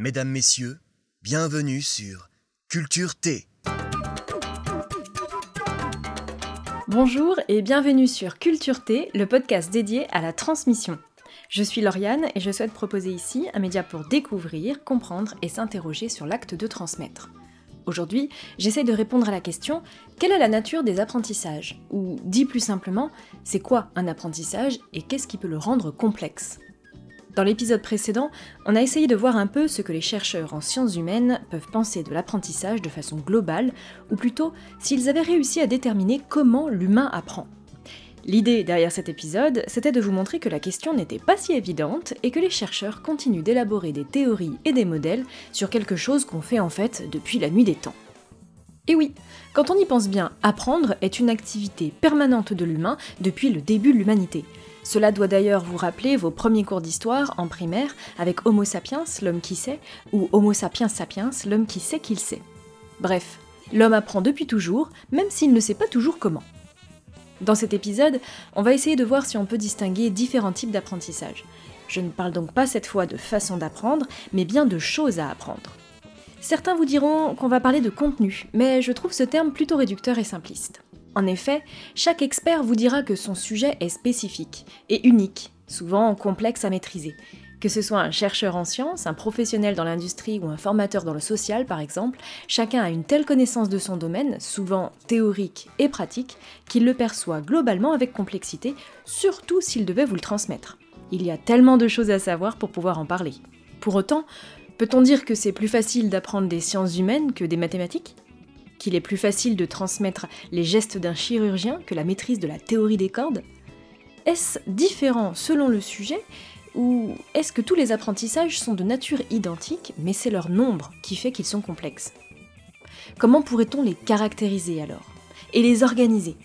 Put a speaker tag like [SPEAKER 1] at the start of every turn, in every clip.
[SPEAKER 1] Mesdames, Messieurs, bienvenue sur Culture T.
[SPEAKER 2] Bonjour et bienvenue sur Culture T, le podcast dédié à la transmission. Je suis Lauriane et je souhaite proposer ici un média pour découvrir, comprendre et s'interroger sur l'acte de transmettre. Aujourd'hui, j'essaie de répondre à la question quelle est la nature des apprentissages? Ou dit plus simplement, c'est quoi un apprentissage et qu'est-ce qui peut le rendre complexe? Dans l'épisode précédent, on a essayé de voir un peu ce que les chercheurs en sciences humaines peuvent penser de l'apprentissage de façon globale, ou plutôt s'ils avaient réussi à déterminer comment l'humain apprend. L'idée derrière cet épisode, c'était de vous montrer que la question n'était pas si évidente et que les chercheurs continuent d'élaborer des théories et des modèles sur quelque chose qu'on fait en fait depuis la nuit des temps. Et oui, quand on y pense bien, apprendre est une activité permanente de l'humain depuis le début de l'humanité. Cela doit d'ailleurs vous rappeler vos premiers cours d'histoire en primaire avec Homo sapiens, l'homme qui sait, ou Homo sapiens sapiens, l'homme qui sait qu'il sait. Bref, l'homme apprend depuis toujours, même s'il ne sait pas toujours comment. Dans cet épisode, on va essayer de voir si on peut distinguer différents types d'apprentissage. Je ne parle donc pas cette fois de façon d'apprendre, mais bien de choses à apprendre. Certains vous diront qu'on va parler de contenu, mais je trouve ce terme plutôt réducteur et simpliste. En effet, chaque expert vous dira que son sujet est spécifique et unique, souvent complexe à maîtriser, que ce soit un chercheur en sciences, un professionnel dans l'industrie ou un formateur dans le social par exemple, chacun a une telle connaissance de son domaine, souvent théorique et pratique, qu'il le perçoit globalement avec complexité, surtout s'il devait vous le transmettre. Il y a tellement de choses à savoir pour pouvoir en parler. Pour autant, peut-on dire que c'est plus facile d'apprendre des sciences humaines que des mathématiques? Qu'il est plus facile de transmettre les gestes d'un chirurgien que la maîtrise de la théorie des cordes. Est-ce différent selon le sujet ou est-ce que tous les apprentissages sont de nature identique, mais c'est leur nombre qui fait qu'ils sont complexes? Comment pourrait-on les caractériser alors Et les organiser?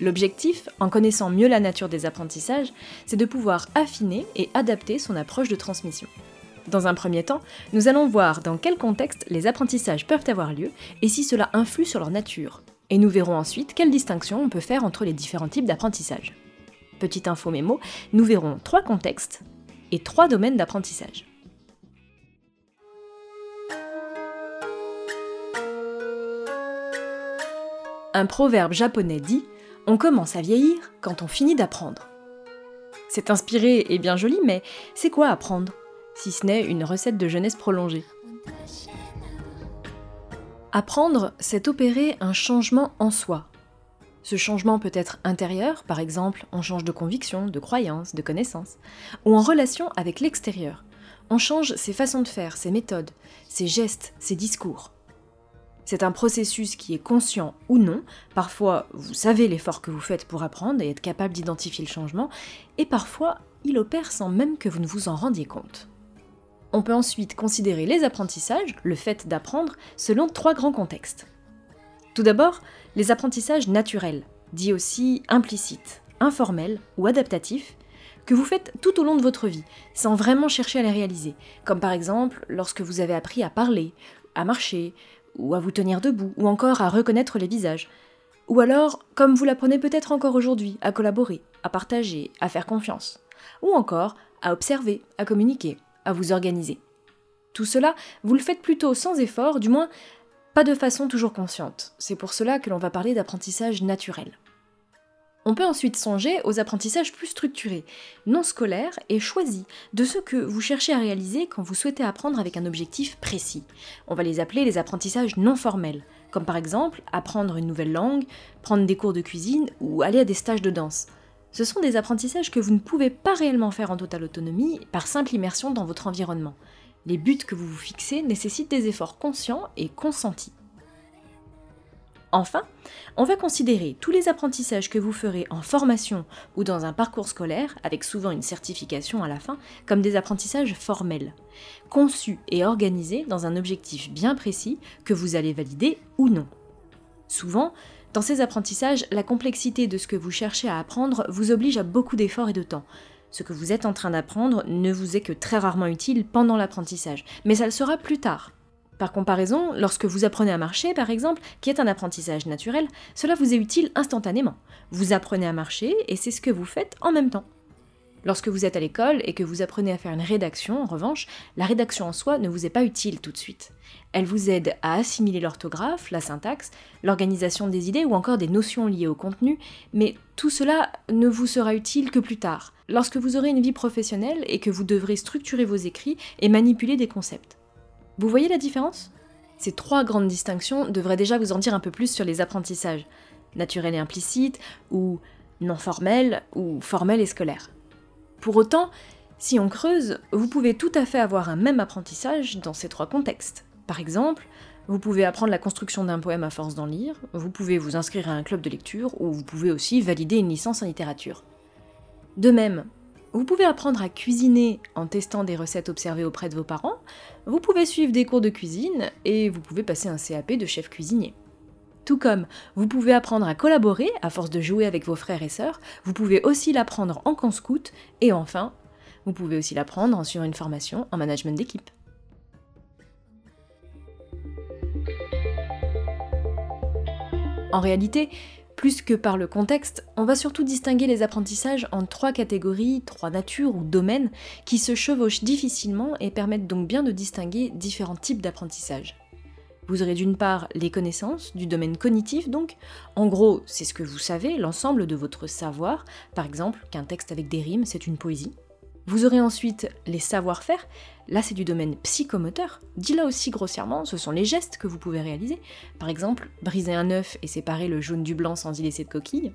[SPEAKER 2] L'objectif, en connaissant mieux la nature des apprentissages, c'est de pouvoir affiner et adapter son approche de transmission. Dans un premier temps, nous allons voir dans quel contexte les apprentissages peuvent avoir lieu et si cela influe sur leur nature. Et nous verrons ensuite quelle distinction on peut faire entre les différents types d'apprentissage petite info mémo, nous verrons trois contextes et trois domaines d'apprentissage. Un proverbe japonais dit On commence à vieillir quand on finit d'apprendre. C'est inspiré et bien joli, mais c'est quoi apprendre? Si ce n'est une recette de jeunesse prolongée. Apprendre, c'est opérer un changement en soi, ce changement peut être intérieur, par exemple, on change de conviction, de croyance, de connaissance, ou en relation avec l'extérieur. On change ses façons de faire, ses méthodes, ses gestes, ses discours. C'est un processus qui est conscient ou non. Parfois, vous savez l'effort que vous faites pour apprendre et être capable d'identifier le changement, et parfois, il opère sans même que vous ne vous en rendiez compte. On peut ensuite considérer les apprentissages, le fait d'apprendre, selon trois grands contextes. Tout d'abord, les apprentissages naturels, dits aussi implicites, informels ou adaptatifs, que vous faites tout au long de votre vie, sans vraiment chercher à les réaliser, comme par exemple lorsque vous avez appris à parler, à marcher, ou à vous tenir debout, ou encore à reconnaître les visages. Ou alors, comme vous l'apprenez peut-être encore aujourd'hui, à collaborer, à partager, à faire confiance. Ou encore, à observer, à communiquer, à vous organiser. Tout cela, vous le faites plutôt sans effort, du moins pas de façon toujours consciente. C'est pour cela que l'on va parler d'apprentissage naturel. On peut ensuite songer aux apprentissages plus structurés, non scolaires et choisis, de ceux que vous cherchez à réaliser quand vous souhaitez apprendre avec un objectif précis. On va les appeler les apprentissages non formels, comme par exemple apprendre une nouvelle langue, prendre des cours de cuisine ou aller à des stages de danse. Ce sont des apprentissages que vous ne pouvez pas réellement faire en totale autonomie par simple immersion dans votre environnement. Les buts que vous vous fixez nécessitent des efforts conscients et consentis. Enfin, on va considérer tous les apprentissages que vous ferez en formation ou dans un parcours scolaire, avec souvent une certification à la fin, comme des apprentissages formels, conçus et organisés dans un objectif bien précis que vous allez valider ou non. Souvent, dans ces apprentissages, la complexité de ce que vous cherchez à apprendre vous oblige à beaucoup d'efforts et de temps, ce que vous êtes en train d'apprendre ne vous est que très rarement utile pendant l'apprentissage, mais ça le sera plus tard. Par comparaison, lorsque vous apprenez à marcher, par exemple, qui est un apprentissage naturel, cela vous est utile instantanément. Vous apprenez à marcher et c'est ce que vous faites en même temps. Lorsque vous êtes à l'école et que vous apprenez à faire une rédaction, en revanche, la rédaction en soi ne vous est pas utile tout de suite. Elle vous aide à assimiler l'orthographe, la syntaxe, l'organisation des idées ou encore des notions liées au contenu, mais tout cela ne vous sera utile que plus tard, lorsque vous aurez une vie professionnelle et que vous devrez structurer vos écrits et manipuler des concepts. Vous voyez la différence? Ces trois grandes distinctions devraient déjà vous en dire un peu plus sur les apprentissages, naturel et implicite, ou non formel, ou formel et scolaire. Pour autant, si on creuse, vous pouvez tout à fait avoir un même apprentissage dans ces trois contextes. Par exemple, vous pouvez apprendre la construction d'un poème à force d'en lire, vous pouvez vous inscrire à un club de lecture, ou vous pouvez aussi valider une licence en littérature. De même, vous pouvez apprendre à cuisiner en testant des recettes observées auprès de vos parents, vous pouvez suivre des cours de cuisine, et vous pouvez passer un CAP de chef cuisinier. Tout comme vous pouvez apprendre à collaborer à force de jouer avec vos frères et sœurs, vous pouvez aussi l'apprendre en camp scout, et enfin, vous pouvez aussi l'apprendre en suivant une formation en management d'équipe. En réalité, plus que par le contexte, on va surtout distinguer les apprentissages en trois catégories, trois natures ou domaines qui se chevauchent difficilement et permettent donc bien de distinguer différents types d'apprentissage. Vous aurez d'une part les connaissances, du domaine cognitif donc, en gros c'est ce que vous savez, l'ensemble de votre savoir, par exemple qu'un texte avec des rimes c'est une poésie. Vous aurez ensuite les savoir-faire, là c'est du domaine psychomoteur, dit là aussi grossièrement, ce sont les gestes que vous pouvez réaliser, par exemple briser un œuf et séparer le jaune du blanc sans y laisser de coquille.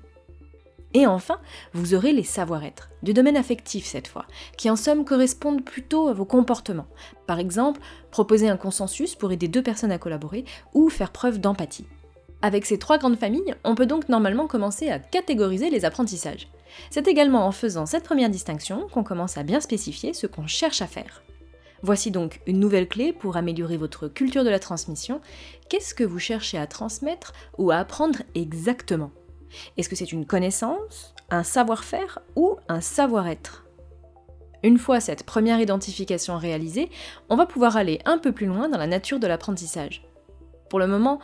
[SPEAKER 2] Et enfin, vous aurez les savoir-être, du domaine affectif cette fois, qui en somme correspondent plutôt à vos comportements. Par exemple, proposer un consensus pour aider deux personnes à collaborer ou faire preuve d'empathie. Avec ces trois grandes familles, on peut donc normalement commencer à catégoriser les apprentissages. C'est également en faisant cette première distinction qu'on commence à bien spécifier ce qu'on cherche à faire. Voici donc une nouvelle clé pour améliorer votre culture de la transmission. Qu'est-ce que vous cherchez à transmettre ou à apprendre exactement? Est-ce que c'est une connaissance, un savoir-faire ou un savoir-être? Une fois cette première identification réalisée, on va pouvoir aller un peu plus loin dans la nature de l'apprentissage. Pour le moment,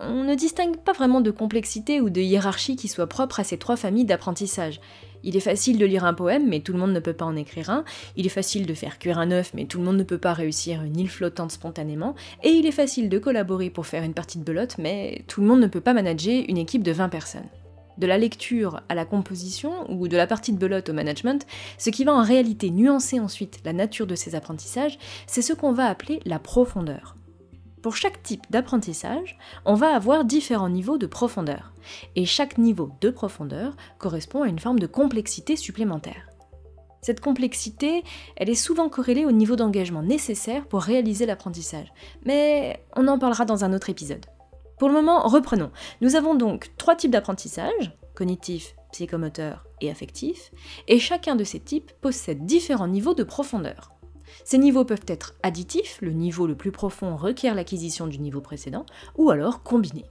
[SPEAKER 2] on ne distingue pas vraiment de complexité ou de hiérarchie qui soit propre à ces trois familles d'apprentissage. Il est facile de lire un poème, mais tout le monde ne peut pas en écrire un. Il est facile de faire cuire un œuf, mais tout le monde ne peut pas réussir une île flottante spontanément. Et il est facile de collaborer pour faire une partie de belote, mais tout le monde ne peut pas manager une équipe de 20 personnes. De la lecture à la composition ou de la partie de belote au management, ce qui va en réalité nuancer ensuite la nature de ces apprentissages, c'est ce qu'on va appeler la profondeur. Pour chaque type d'apprentissage, on va avoir différents niveaux de profondeur, et chaque niveau de profondeur correspond à une forme de complexité supplémentaire. Cette complexité, elle est souvent corrélée au niveau d'engagement nécessaire pour réaliser l'apprentissage, mais on en parlera dans un autre épisode. Pour le moment, reprenons. Nous avons donc trois types d'apprentissage, cognitif, psychomoteur et affectif, et chacun de ces types possède différents niveaux de profondeur. Ces niveaux peuvent être additifs, le niveau le plus profond requiert l'acquisition du niveau précédent, ou alors combinés.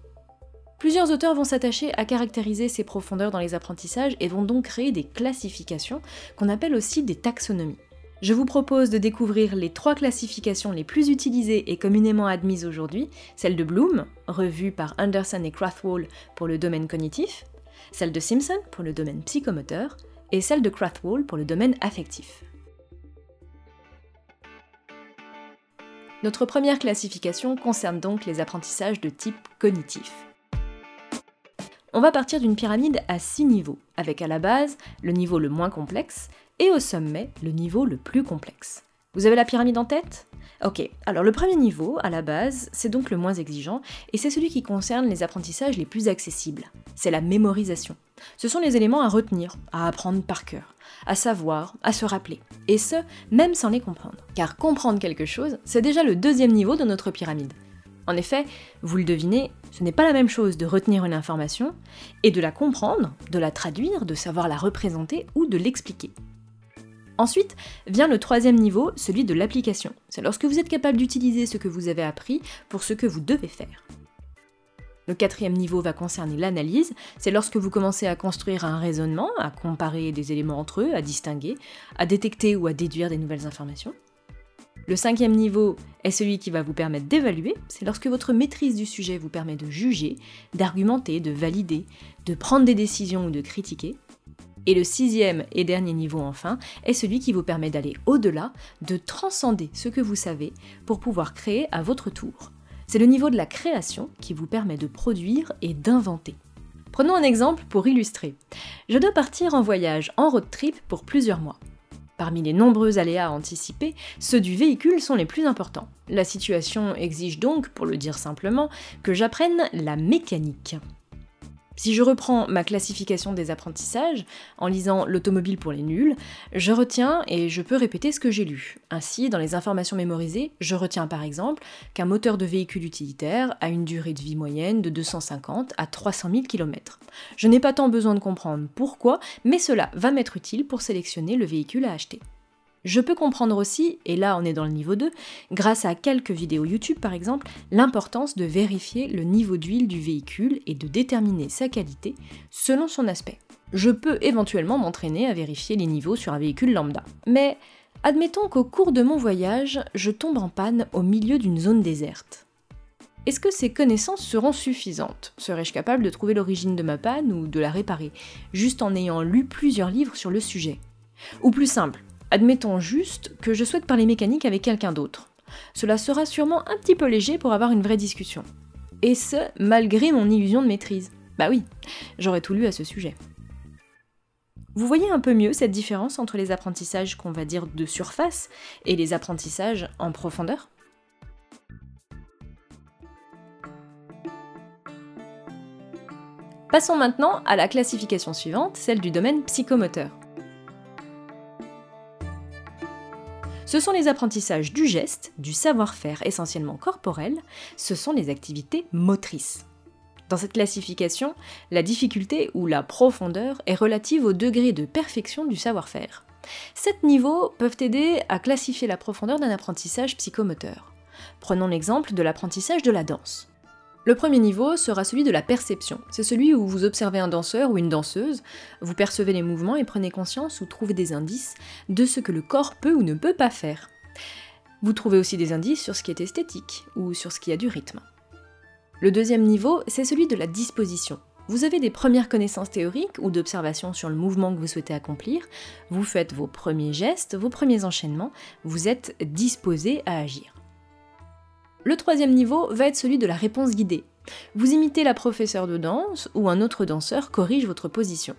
[SPEAKER 2] Plusieurs auteurs vont s'attacher à caractériser ces profondeurs dans les apprentissages et vont donc créer des classifications qu'on appelle aussi des taxonomies. Je vous propose de découvrir les trois classifications les plus utilisées et communément admises aujourd'hui, celle de Bloom, revue par Anderson et Krathwohl pour le domaine cognitif, celle de Simpson pour le domaine psychomoteur, et celle de Krathwohl pour le domaine affectif. Notre première classification concerne donc les apprentissages de type cognitif. On va partir d'une pyramide à 6 niveaux, avec à la base le niveau le moins complexe et au sommet le niveau le plus complexe. Vous avez la pyramide en tête? Ok, alors le premier niveau, à la base, c'est donc le moins exigeant, et c'est celui qui concerne les apprentissages les plus accessibles. C'est la mémorisation. Ce sont les éléments à retenir, à apprendre par cœur, à savoir, à se rappeler. Et ce, même sans les comprendre. Car comprendre quelque chose, c'est déjà le deuxième niveau de notre pyramide. En effet, vous le devinez, ce n'est pas la même chose de retenir une information et de la comprendre, de la traduire, de savoir la représenter ou de l'expliquer. Ensuite vient le troisième niveau, celui de l'application. C'est lorsque vous êtes capable d'utiliser ce que vous avez appris pour ce que vous devez faire. Le quatrième niveau va concerner l'analyse, c'est lorsque vous commencez à construire un raisonnement, à comparer des éléments entre eux, à distinguer, à détecter ou à déduire des nouvelles informations. Le cinquième niveau est celui qui va vous permettre d'évaluer, c'est lorsque votre maîtrise du sujet vous permet de juger, d'argumenter, de valider, de prendre des décisions ou de critiquer. Et le sixième et dernier niveau enfin est celui qui vous permet d'aller au-delà, de transcender ce que vous savez pour pouvoir créer à votre tour. C'est le niveau de la création qui vous permet de produire et d'inventer. Prenons un exemple pour illustrer. Je dois partir en voyage en road trip pour plusieurs mois. Parmi les nombreux aléas anticipés, ceux du véhicule sont les plus importants. La situation exige donc, pour le dire simplement, que j'apprenne la mécanique. Si je reprends ma classification des apprentissages en lisant l'automobile pour les nuls, je retiens et je peux répéter ce que j'ai lu. Ainsi, dans les informations mémorisées, je retiens par exemple qu'un moteur de véhicule utilitaire a une durée de vie moyenne de 250 à 300 000 km. Je n'ai pas tant besoin de comprendre pourquoi, mais cela va m'être utile pour sélectionner le véhicule à acheter. Je peux comprendre aussi, et là on est dans le niveau 2, grâce à quelques vidéos YouTube par exemple, l'importance de vérifier le niveau d'huile du véhicule et de déterminer sa qualité selon son aspect. Je peux éventuellement m'entraîner à vérifier les niveaux sur un véhicule lambda. Mais admettons qu'au cours de mon voyage, je tombe en panne au milieu d'une zone déserte. Est-ce que ces connaissances seront suffisantes? Serais-je capable de trouver l'origine de ma panne ou de la réparer, juste en ayant lu plusieurs livres sur le sujet? Ou plus simple, Admettons juste que je souhaite parler mécanique avec quelqu'un d'autre. Cela sera sûrement un petit peu léger pour avoir une vraie discussion. Et ce, malgré mon illusion de maîtrise. Bah oui, j'aurais tout lu à ce sujet. Vous voyez un peu mieux cette différence entre les apprentissages qu'on va dire de surface et les apprentissages en profondeur? Passons maintenant à la classification suivante, celle du domaine psychomoteur. Ce sont les apprentissages du geste, du savoir-faire essentiellement corporel, ce sont les activités motrices. Dans cette classification, la difficulté ou la profondeur est relative au degré de perfection du savoir-faire. Sept niveaux peuvent aider à classifier la profondeur d'un apprentissage psychomoteur. Prenons l'exemple de l'apprentissage de la danse. Le premier niveau sera celui de la perception. C'est celui où vous observez un danseur ou une danseuse, vous percevez les mouvements et prenez conscience ou trouvez des indices de ce que le corps peut ou ne peut pas faire. Vous trouvez aussi des indices sur ce qui est esthétique ou sur ce qui a du rythme. Le deuxième niveau, c'est celui de la disposition. Vous avez des premières connaissances théoriques ou d'observation sur le mouvement que vous souhaitez accomplir, vous faites vos premiers gestes, vos premiers enchaînements, vous êtes disposé à agir. Le troisième niveau va être celui de la réponse guidée. Vous imitez la professeure de danse ou un autre danseur corrige votre position.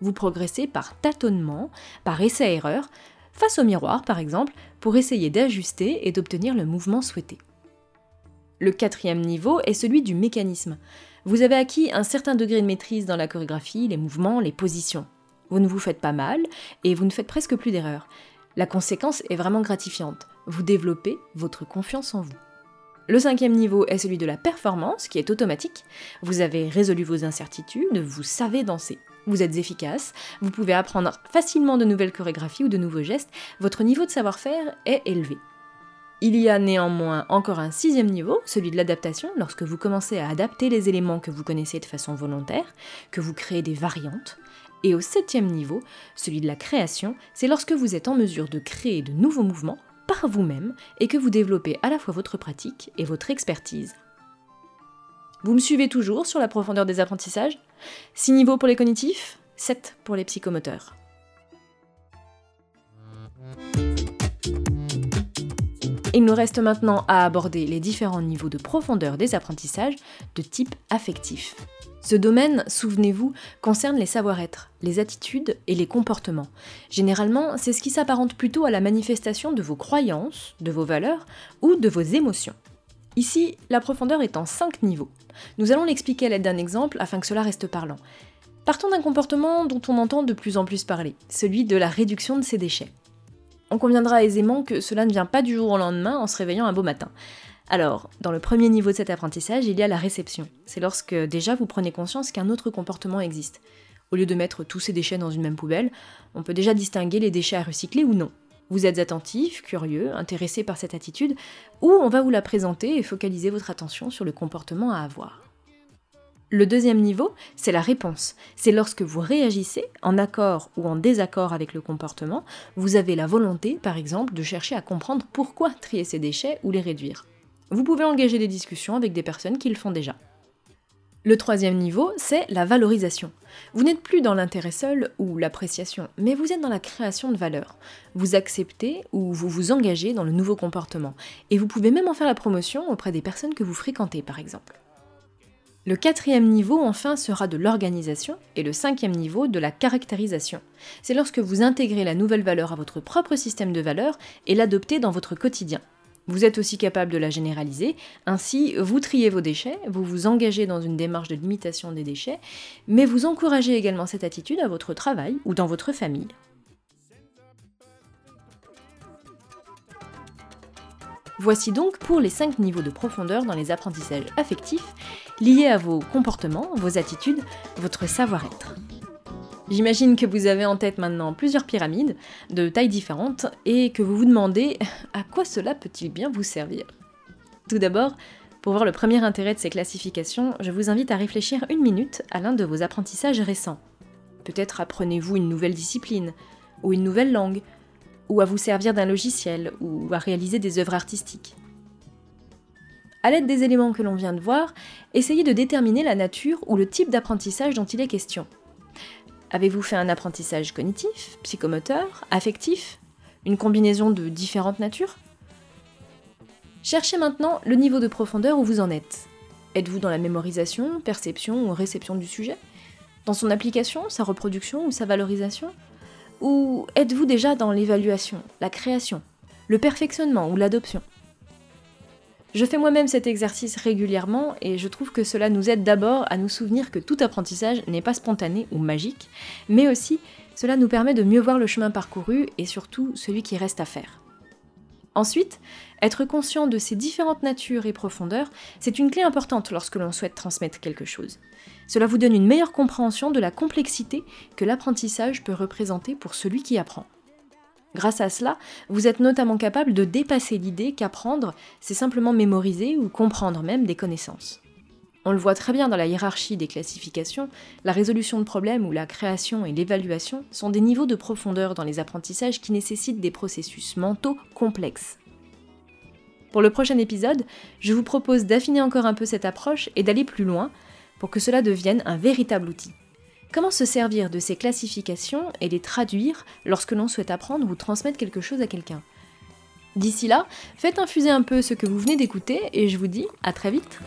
[SPEAKER 2] Vous progressez par tâtonnement, par essai-erreur, face au miroir par exemple, pour essayer d'ajuster et d'obtenir le mouvement souhaité. Le quatrième niveau est celui du mécanisme. Vous avez acquis un certain degré de maîtrise dans la chorégraphie, les mouvements, les positions. Vous ne vous faites pas mal et vous ne faites presque plus d'erreurs. La conséquence est vraiment gratifiante. Vous développez votre confiance en vous. Le cinquième niveau est celui de la performance, qui est automatique. Vous avez résolu vos incertitudes, vous savez danser. Vous êtes efficace, vous pouvez apprendre facilement de nouvelles chorégraphies ou de nouveaux gestes, votre niveau de savoir-faire est élevé. Il y a néanmoins encore un sixième niveau, celui de l'adaptation, lorsque vous commencez à adapter les éléments que vous connaissez de façon volontaire, que vous créez des variantes. Et au septième niveau, celui de la création, c'est lorsque vous êtes en mesure de créer de nouveaux mouvements par vous-même et que vous développez à la fois votre pratique et votre expertise. Vous me suivez toujours sur la profondeur des apprentissages 6 niveaux pour les cognitifs, 7 pour les psychomoteurs. Il nous reste maintenant à aborder les différents niveaux de profondeur des apprentissages de type affectif. Ce domaine, souvenez-vous, concerne les savoir-être, les attitudes et les comportements. Généralement, c'est ce qui s'apparente plutôt à la manifestation de vos croyances, de vos valeurs ou de vos émotions. Ici, la profondeur est en 5 niveaux. Nous allons l'expliquer à l'aide d'un exemple afin que cela reste parlant. Partons d'un comportement dont on entend de plus en plus parler, celui de la réduction de ses déchets. On conviendra aisément que cela ne vient pas du jour au lendemain en se réveillant un beau matin. Alors, dans le premier niveau de cet apprentissage, il y a la réception. C'est lorsque déjà vous prenez conscience qu'un autre comportement existe. Au lieu de mettre tous ces déchets dans une même poubelle, on peut déjà distinguer les déchets à recycler ou non. Vous êtes attentif, curieux, intéressé par cette attitude, ou on va vous la présenter et focaliser votre attention sur le comportement à avoir. Le deuxième niveau, c'est la réponse. C'est lorsque vous réagissez en accord ou en désaccord avec le comportement, vous avez la volonté, par exemple, de chercher à comprendre pourquoi trier ces déchets ou les réduire. Vous pouvez engager des discussions avec des personnes qui le font déjà. Le troisième niveau, c'est la valorisation. Vous n'êtes plus dans l'intérêt seul ou l'appréciation, mais vous êtes dans la création de valeur. Vous acceptez ou vous vous engagez dans le nouveau comportement, et vous pouvez même en faire la promotion auprès des personnes que vous fréquentez par exemple. Le quatrième niveau, enfin, sera de l'organisation et le cinquième niveau de la caractérisation. C'est lorsque vous intégrez la nouvelle valeur à votre propre système de valeurs et l'adoptez dans votre quotidien. Vous êtes aussi capable de la généraliser, ainsi vous triez vos déchets, vous vous engagez dans une démarche de limitation des déchets, mais vous encouragez également cette attitude à votre travail ou dans votre famille. Voici donc pour les 5 niveaux de profondeur dans les apprentissages affectifs liés à vos comportements, vos attitudes, votre savoir-être. J'imagine que vous avez en tête maintenant plusieurs pyramides de tailles différentes et que vous vous demandez à quoi cela peut-il bien vous servir. Tout d'abord, pour voir le premier intérêt de ces classifications, je vous invite à réfléchir une minute à l'un de vos apprentissages récents. Peut-être apprenez-vous une nouvelle discipline, ou une nouvelle langue, ou à vous servir d'un logiciel, ou à réaliser des œuvres artistiques. À l'aide des éléments que l'on vient de voir, essayez de déterminer la nature ou le type d'apprentissage dont il est question. Avez-vous fait un apprentissage cognitif, psychomoteur, affectif Une combinaison de différentes natures? Cherchez maintenant le niveau de profondeur où vous en êtes. Êtes-vous dans la mémorisation, perception ou réception du sujet? Dans son application, sa reproduction ou sa valorisation? Ou êtes-vous déjà dans l'évaluation, la création, le perfectionnement ou l'adoption? Je fais moi-même cet exercice régulièrement et je trouve que cela nous aide d'abord à nous souvenir que tout apprentissage n'est pas spontané ou magique, mais aussi cela nous permet de mieux voir le chemin parcouru et surtout celui qui reste à faire. Ensuite, être conscient de ces différentes natures et profondeurs, c'est une clé importante lorsque l'on souhaite transmettre quelque chose. Cela vous donne une meilleure compréhension de la complexité que l'apprentissage peut représenter pour celui qui apprend. Grâce à cela, vous êtes notamment capable de dépasser l'idée qu'apprendre, c'est simplement mémoriser ou comprendre même des connaissances. On le voit très bien dans la hiérarchie des classifications, la résolution de problèmes ou la création et l'évaluation sont des niveaux de profondeur dans les apprentissages qui nécessitent des processus mentaux complexes. Pour le prochain épisode, je vous propose d'affiner encore un peu cette approche et d'aller plus loin pour que cela devienne un véritable outil. Comment se servir de ces classifications et les traduire lorsque l'on souhaite apprendre ou transmettre quelque chose à quelqu'un? D'ici là, faites infuser un peu ce que vous venez d'écouter et je vous dis à très vite.